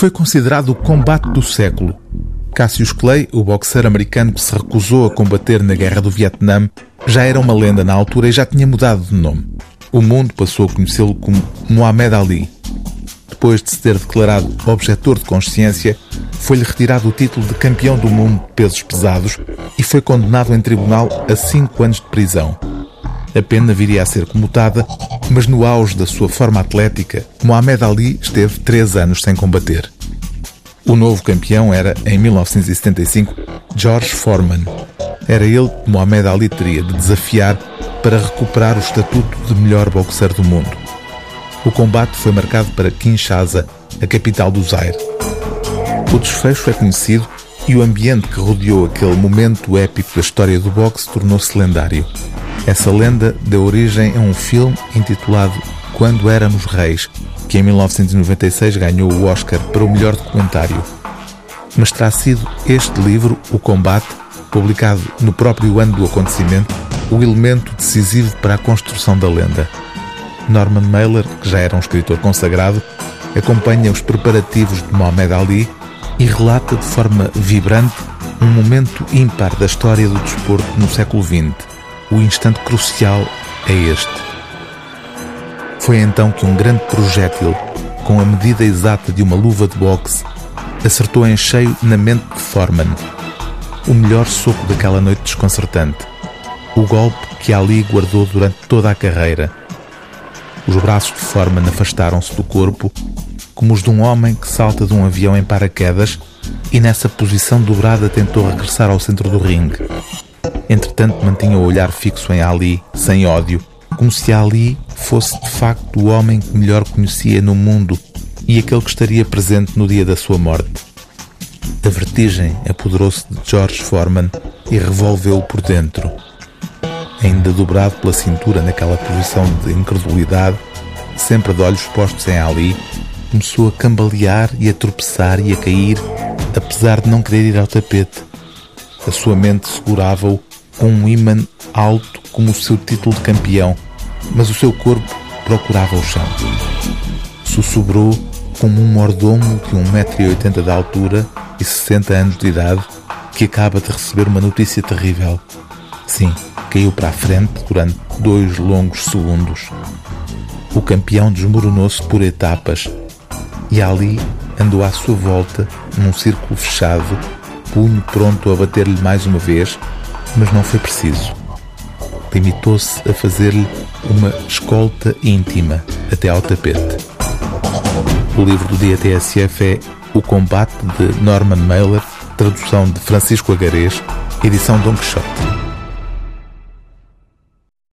Foi considerado o combate do século. Cassius Clay, o boxeiro americano que se recusou a combater na Guerra do Vietnã, já era uma lenda na altura e já tinha mudado de nome. O mundo passou a conhecê-lo como Muhammad Ali. Depois de se ter declarado objetor de consciência, foi-lhe retirado o título de campeão do mundo de pesos pesados e foi condenado em tribunal a cinco anos de prisão. A pena viria a ser comutada, mas no auge da sua forma atlética, Muhammad Ali esteve três anos sem combater. O novo campeão era, em 1975, George Foreman. Era ele que Muhammad Ali teria de desafiar para recuperar o estatuto de melhor boxer do mundo. O combate foi marcado para Kinshasa, a capital do Zaire. O desfecho é conhecido e o ambiente que rodeou aquele momento épico da história do boxe tornou-se lendário. Essa lenda deu origem a um filme intitulado Quando Éramos Reis, que em 1996 ganhou o Oscar para o melhor documentário. Mas terá sido este livro, O Combate, publicado no próprio ano do acontecimento, o elemento decisivo para a construção da lenda. Norman Mailer, que já era um escritor consagrado, acompanha os preparativos de Mohamed Ali e relata de forma vibrante um momento ímpar da história do desporto no século XX. O instante crucial é este. Foi então que um grande projétil, com a medida exata de uma luva de boxe, acertou em cheio na mente de Foreman. O melhor soco daquela noite desconcertante. O golpe que Ali guardou durante toda a carreira. Os braços de Foreman afastaram-se do corpo como os de um homem que salta de um avião em paraquedas e nessa posição dobrada tentou regressar ao centro do ringue. Entretanto, mantinha o olhar fixo em Ali, sem ódio, como se Ali fosse de facto o homem que melhor conhecia no mundo e aquele que estaria presente no dia da sua morte. A vertigem apoderou-se de George Foreman e revolveu-o por dentro. Ainda dobrado pela cintura naquela posição de incredulidade, sempre de olhos postos em Ali, começou a cambalear e a tropeçar e a cair, apesar de não querer ir ao tapete. A sua mente segurava-o com um imã alto como o seu título de campeão, mas o seu corpo procurava o chão. Sussurrou como um mordomo de 1,80m de altura e 60 anos de idade que acaba de receber uma notícia terrível. Sim, caiu para a frente durante dois longos segundos. O campeão desmoronou-se por etapas e Ali andou à sua volta num círculo fechado, punho pronto a bater-lhe mais uma vez, mas não foi preciso. Limitou-se a fazer-lhe uma escolta íntima até ao tapete. O livro do dia TSF é O Combate de Norman Mailer, tradução de Francisco Agarês, edição Don Quixote.